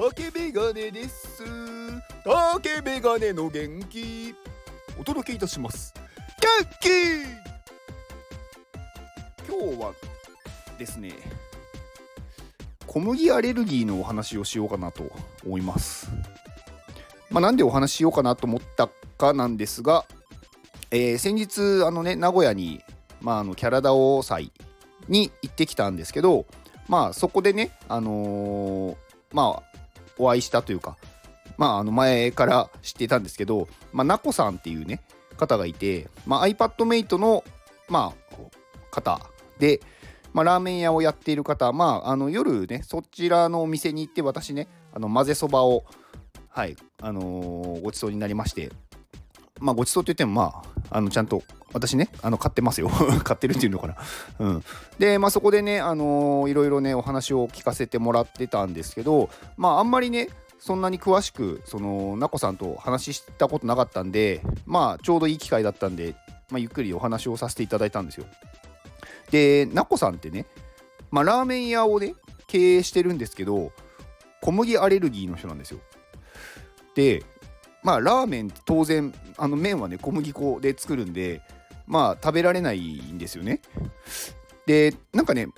竹メガネです。竹メガネの元気。お届けいたします。元気！今日はですね小麦アレルギーのお話をしようかなと思います。まあなんでお話ししようかなと思ったかなんですが、えー、先日あのね名古屋にまああのキャラダオ祭に行ってきたんですけどまあそこでねあのー、まあお会いしたというかまああの前から知っていたんですけどまあなこさんっていうね方がいて、まあ、iPadMate の、まあ、方で、まあ、ラーメン屋をやっている方、まあ、あの夜ねそちらのお店に行って私ねあの混ぜそばをはいあのー、ごちそうになりましてまあごちそうって言ってもまああのちゃんと私ねあの買ってますよ。買ってるっていうのかな。うん。でまあそこでねあのー、いろいろねお話を聞かせてもらってたんですけどまああんまりねそんなに詳しくそのなこさんと話したことなかったんでまあちょうどいい機会だったんで、まあ、ゆっくりお話をさせていただいたんですよ。でなこさんってね、まあ、ラーメン屋をね経営してるんですけど小麦アレルギーの人なんですよ。でまあラーメン当然あの麺はね小麦粉で作るんでまあ食べられないんですよね。でなんかね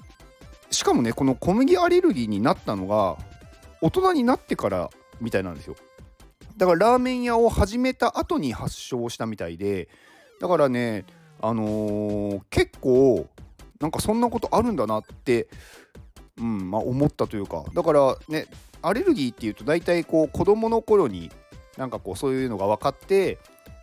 しかもねこの小麦アレルギーになったのが大人になってからみたいなんですよ。だからラーメン屋を始めた後に発症したみたいでだからねあのー、結構なんかそんなことあるんだなってうんまあ思ったというか。だからねアレルギーっていうと大体こう子供の頃になんかこうそういうのが分かって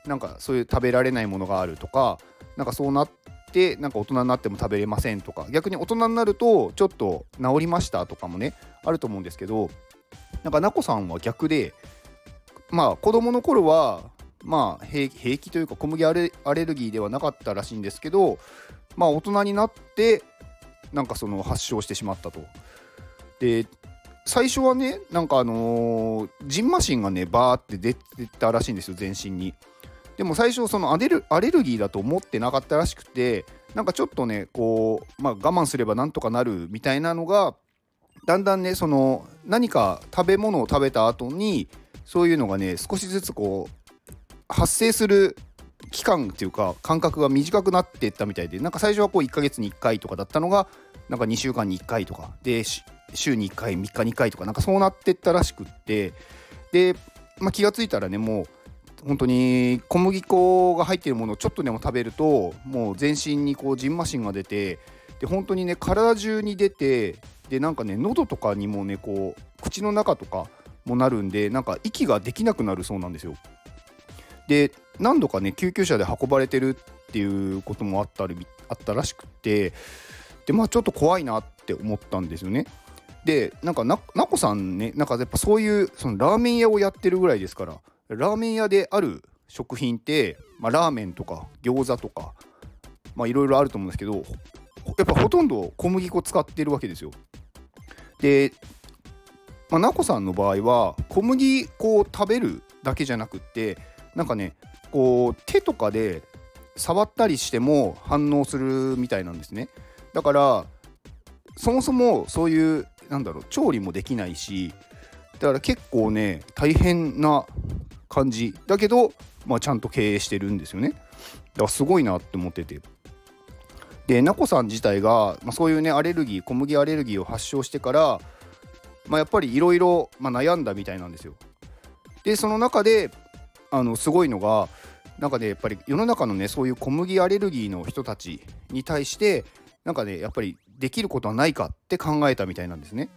なんかそういう食べられないものがあるとかなんかそうなってなんか大人になっても食べれませんとか逆に大人になるとちょっと治りましたとかもねあると思うんですけどなんかなこさんは逆でまあ子供の頃はまあ平気というか小麦アレルギーではなかったらしいんですけどまあ大人になってなんかその発症してしまったと。で最初はねなんかあのー、ジンマシンがねバーって出てたらしいんですよ全身に。でも最初そのアレルアレルギーだと思ってなかったらしくてなんかちょっとねこう、まあ、我慢すればなんとかなるみたいなのがだんだんねその何か食べ物を食べた後にそういうのがね少しずつこう発生する期間っていうか間隔が短くなっていったみたいでなんか最初はこう1ヶ月に1回とかだったのがなんか2週間に1回とかで週に1回3日に1回とかなんかそうなってったらしくってで、まあ、気が付いたらねもう本当に小麦粉が入っているものをちょっとでも食べるともう全身にこうジンマシンが出てで本当にね体中に出てでなんかね喉とかにもねこう口の中とかもなるんでなんか息ができなくなるそうなんですよ。で何度かね救急車で運ばれてるっていうこともあったりあったらしくてでまあちょっと怖いなって思ったんですよね。でなんかなこさんねなんかやっぱそういうそのラーメン屋をやってるぐらいですからラーメン屋である食品って、まあ、ラーメンとか餃子とかいろいろあると思うんですけどやっぱほとんど小麦粉使ってるわけですよ。で、まあ、なこさんの場合は小麦粉を食べるだけじゃなくってなんかねこう手とかで触ったりしても反応するみたいなんですねだからそもそもそういうなんだろう調理もできないしだから結構ね大変な感じだけど、まあ、ちゃんと経営してるんですよねだからすごいなって思っててでなこさん自体が、まあ、そういうねアレルギー小麦アレルギーを発症してから、まあ、やっぱりいろいろ悩んだみたいなんですよ。でその中であのすごいのがなんかねやっぱり世の中のねそういう小麦アレルギーの人たちに対してなんかねやっぱりできることはないかって考えたみたいなんですね。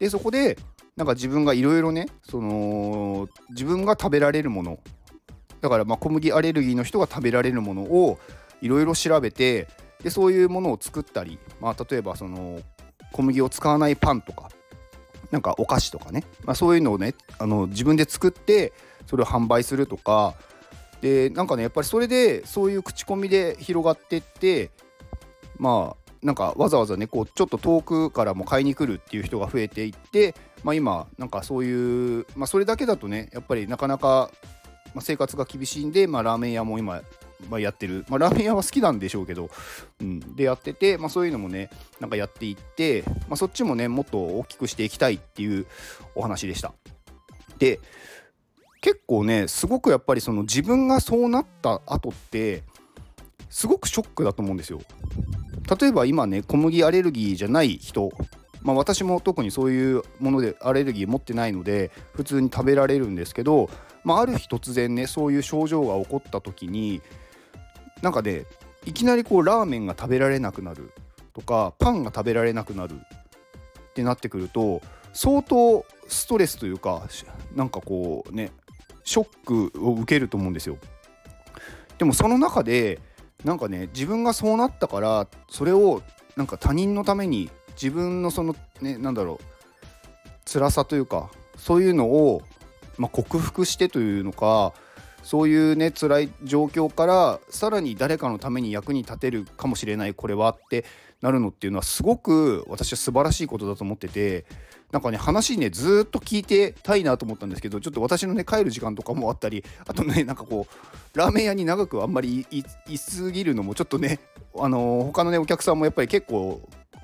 でそこでなんか自分がいろいろねその自分が食べられるものだからま小麦アレルギーの人が食べられるものをいろいろ調べてでそういうものを作ったり、まあ、例えばその小麦を使わないパンとかなんかお菓子とかね、まあ、そういうのをねあの自分で作ってそれを販売するとかでなんかねやっぱりそれでそういう口コミで広がってってまあなんかわざわざねこうちょっと遠くからも買いに来るっていう人が増えていって、まあ、今なんかそういう、まあ、それだけだとねやっぱりなかなか生活が厳しいんで、まあ、ラーメン屋も今まあ、やってる、まあ、ラーメン屋は好きなんでしょうけど、うん、でやってて、まあ、そういうのもねなんかやっていって、まあ、そっちもねもっと大きくしていきたいっていうお話でした。で結構ねすごくやっぱりその自分がそうなった後ってすごくショックだと思うんですよ。例えば今ね小麦アレルギーじゃない人まあ、私も特にそういうものでアレルギー持ってないので普通に食べられるんですけど、まあ、ある日突然ねそういう症状が起こった時になんかねいきなりこうラーメンが食べられなくなるとかパンが食べられなくなるってなってくると相当ストレスというかなんかこうねショックを受けると思うんですよ。でもその中でなんかね自分がそうなったからそれをなんか他人のために自分のそのねなんだろう辛さというかそういうのを、まあ、克服してというのかそういうね辛い状況からさらに誰かのために役に立てるかもしれないこれはってなるのっていうのはすごく私は素晴らしいことだと思っててなんかね話ねずっと聞いてたいなと思ったんですけどちょっと私のね帰る時間とかもあったりあとねなんかこうラーメン屋に長くあんまりいすぎるのもちょっとねあのー、他のねお客さんもやっぱり結構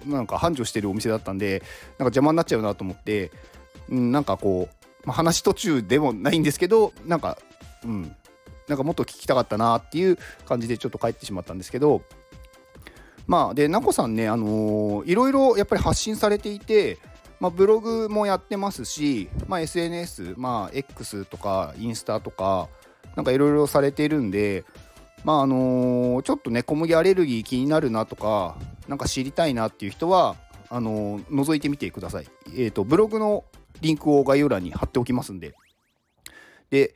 なんか繁盛してるお店だったんでなんか邪魔になっちゃうなと思って、うん、なんかこう、まあ、話途中でもないんですけどなんかうんなんかもっと聞きたかったなっていう感じでちょっと帰ってしまったんですけどまあでなこさんねあのー、いろいろやっぱり発信されていてまあ、ブログもやってますし、まあ、SNS、まあ、X とかインスタとかなんかいろいろされてるんで、まああのー、ちょっとね小麦アレルギー気になるなとかなんか知りたいなっていう人はあのー、覗いてみてください。えっ、ー、とブログのリンクを概要欄に貼っておきますんで。で、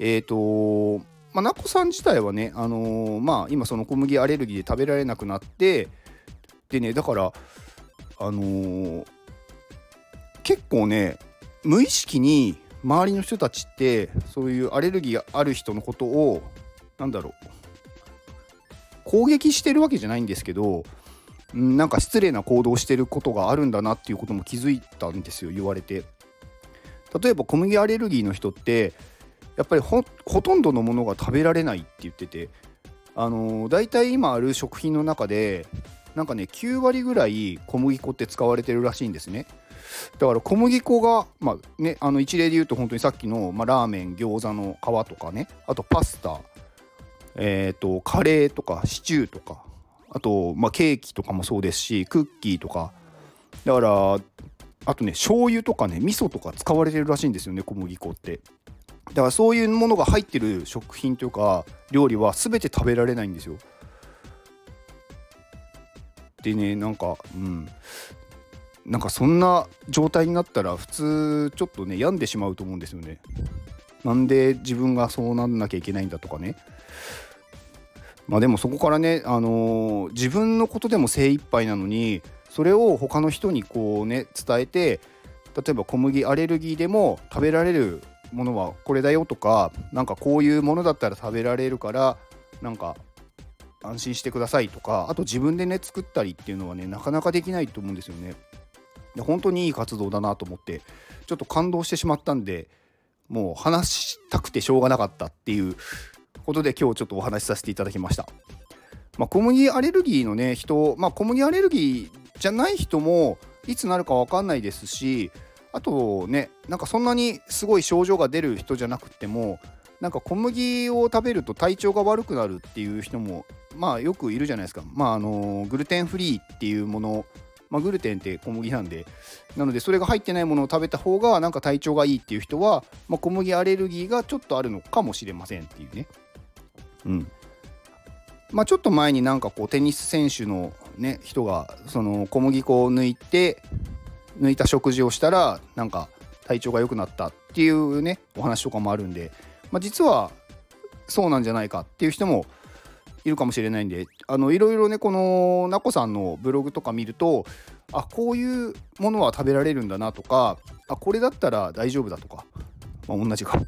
えっ、とまあ、なこさん自体はね、あのまあ、今その小麦アレルギーで食べられなくなってでねだからあの結構ね無意識に周りの人たちってそういうアレルギーがある人のことをなんだろう攻撃してるわけじゃないんですけどなんか失礼な行動してることがあるんだなっていうことも気づいたんですよ言われて。例えば小麦アレルギーの人ってやっぱりほとんどのものが食べられないって言っててあのー、大体今ある食品の中でなんかね9割ぐらい小麦粉って使われてるらしいんですね。だから小麦粉がまあねあの一例で言うと本当にさっきの、まあ、ラーメン餃子の皮とかねあとパスタえっ、ー、とカレーとかシチューとかあと、まあ、ケーキとかもそうですしクッキーとか。だからあとね醤油とかね味噌とか使われてるらしいんですよね小麦粉って。だからそういうものが入ってる食品というか料理は全て食べられないんですよ。でねなんかうん。なんかそんな状態になったら普通ちょっとね病んでしまうと思うんですよね。なんで自分がそうなんなきゃいけないんだとかねまあでもそこからね、あのー、自分のことでも精一杯なのにそれを他の人にこうね伝えて例えば小麦アレルギーでも食べられるものはこれだよとかなんかこういうものだったら食べられるからなんか安心してくださいとかあと自分でね作ったりっていうのはねなかなかできないと思うんですよね。で本当にいい活動だなと思ってちょっと感動してしまったんでもう話したくてしょうがなかったっていうことで今日ちょっとお話しさせていただきました。まあ、小麦アレルギーのね人、まあ、小麦アレルギーじゃない人もいつなるか分かんないですしあとねなんかそんなにすごい症状が出る人じゃなくてもなんか小麦を食べると体調が悪くなるっていう人もまあよくいるじゃないですか。まああのグルテンフリーっていうものまあ、グルテンって小麦なんで。なのでそれが入ってないものを食べた方がなんか体調がいいっていう人は、まあ、小麦アレルギーがちょっとあるのかもしれませんっていうね。うん。まあちょっと前になんかこうテニス選手のね人がその小麦粉を抜いて抜いた食事をしたらなんか体調が良くなったっていうねお話とかもあるんで、まあ、実はそうなんじゃないかっていう人もいるかもしれないんであのいろいろねこのなこさんのブログとか見るとあこういうものは食べられるんだなとかあこれだったら大丈夫だとか、まあ、同じか。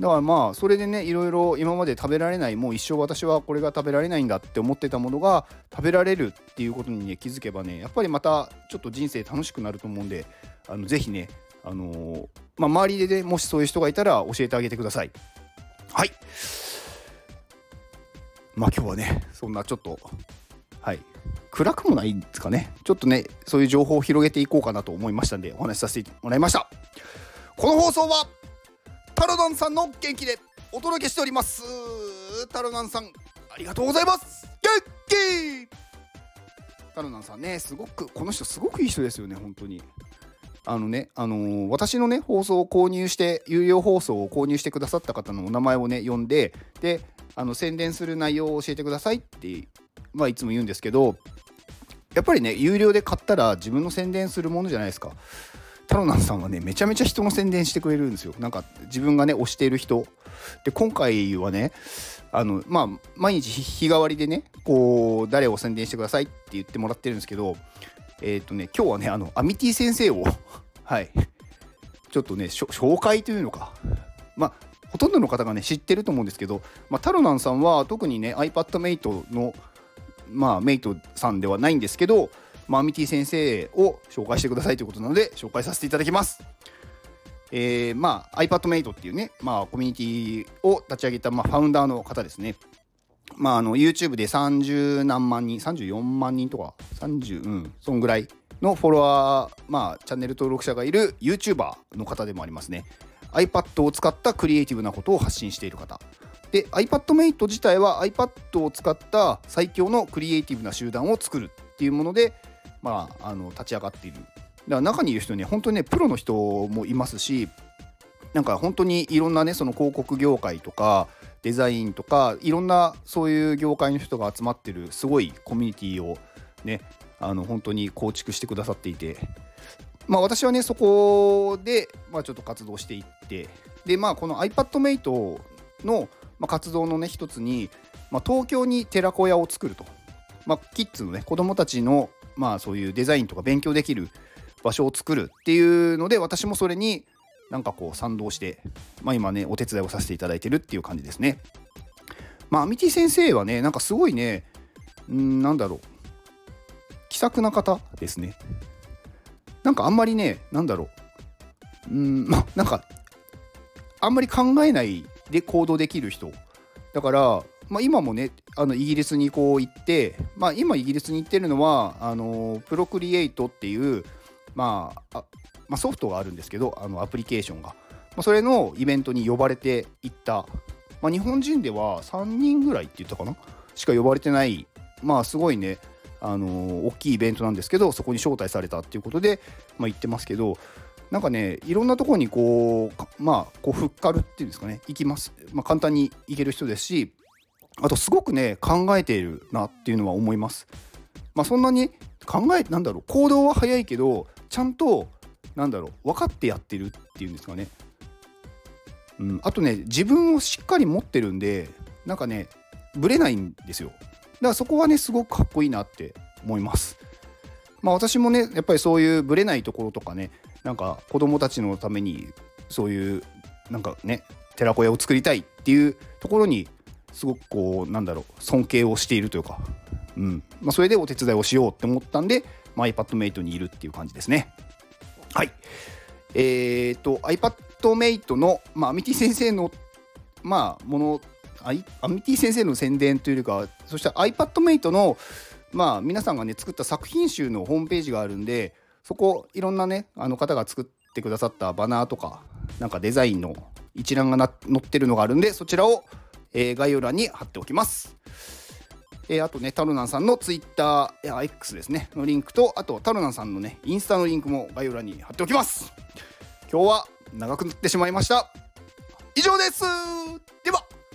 だからまあそれでねいろいろ今まで食べられないもう一生私はこれが食べられないんだって思ってたものが食べられるっていうことにね気づけばねやっぱりまたちょっと人生楽しくなると思うんであのぜひねあのー、まあ、周りでねもしそういう人がいたら教えてあげてください。はい。まあ今日はねそんなちょっとはい。暗くもないんですかね。ちょっとねそういう情報を広げていこうかなと思いましたんでお話しさせてもらいました。この放送はタロナンさんの元気でお届けしております。タロナンさんありがとうございます。元気。タロナンさんねすごくこの人すごくいい人ですよね本当に。あのね、あのー、私のね、放送を購入して、有料放送を購入してくださった方のお名前をね、呼んで、で、あの宣伝する内容を教えてくださいって、まあ、いつも言うんですけど、やっぱりね、有料で買ったら自分の宣伝するものじゃないですか。タロナンさんはね、めちゃめちゃ人の宣伝してくれるんですよ。なんか自分がね、推している人。で、今回はね、あの、まあ、毎日日替わりでね、こう、誰を宣伝してくださいって言ってもらってるんですけど、えっ、ー、とね、今日はね、あの、アミティ先生をはい、ちょっとね、紹介というのか、まあ、ほとんどの方がね、知ってると思うんですけど、まあ、タロナンさんは特にね、iPadMate の、まあ、メイトさんではないんですけど、まあ、アミティ先生を紹介してくださいということなので、紹介させていただきます。えー、まあ、iPadMate っていうね、まあ、コミュニティを立ち上げた、まあ、ファウンダーの方ですね。まあ、あの YouTube で30何万人、34万人とか、30、うん、そんぐらいのフォロワー、まあ、チャンネル登録者がいる YouTuber の方でもありますね。iPad を使ったクリエイティブなことを発信している方。で、iPadMate 自体は iPad を使った最強のクリエイティブな集団を作るっていうもので、まあ、あの立ち上がっている。だから中にいる人ね、本当にね、プロの人もいますし、なんか本当にいろんなね、その広告業界とか、デザインとかいろんなそういう業界の人が集まってるすごいコミュニティをねあの本当に構築してくださっていてまあ私はねそこで、まあ、ちょっと活動していってでまあこの iPadMate の、まあ、活動のね一つに、まあ、東京に寺子屋を作ると、まあ、キッズのね子供たちのまあそういうデザインとか勉強できる場所を作るっていうので私もそれになんかこう賛同して、まあ、今ねお手伝いをさせていただいてるっていう感じですね。まあ、アミティ先生はねなんかすごいねんなんだろう気さくな方ですね。なんかあんまりねなんだろう。うんまなんかあんまり考えないで行動できる人。だから、まあ、今もねあのイギリスにこう行って、まあ、今イギリスに行ってるのはあのプロクリエイトっていうまあまあ、ソフトがあるんですけどあのアプリケーションが、まあ、それのイベントに呼ばれていった、まあ、日本人では3人ぐらいって言ったかな？しか呼ばれてない。まあすごいね。あの、大きいイベントなんですけどそこに招待されたっていうことで、まあ、行ってますけどなんかねいろんなとこにこうまあこうふっかるっていうんですかね行きます、まあ、簡単に行ける人ですしあとすごくね考えているなっていうのは思います。まあ、そんなに考えなんだろう行動は早いけどちゃんとなんだろう分かってやってるっていうんですかね、うん、あとね自分をしっかり持ってるんでなんかねぶれないんですよ。からそこはねすごくかっこいいなって思いますまあ私もねやっぱりそういうぶれないところとかねなんか子供たちのためにそういうなんかね寺子屋を作りたいっていうところにすごくこうなんだろう尊敬をしているというか、うんまあ、それでお手伝いをしようって思ったんで、まあ、iPadMate にいるっていう感じですね。はい。えっ、と、iPadMate の、まあ、アミティ先生の、まあ、もの、アミティ先生の宣伝というよりか、そして iPadMate の、まあ、皆さんがね、作った作品集のホームページがあるんで、そこ、いろんなね、あの方が作ってくださったバナーとか、なんかデザインの一覧が載ってるのがあるんで、そちらを、えー、概要欄に貼っておきます。えー、あとね、タロナンさんのツイッターや X ですね、のリンクと、あとタロナンさんのね、インスタのリンクも概要欄に貼っておきます。今日は長くなってしまいました。以上です、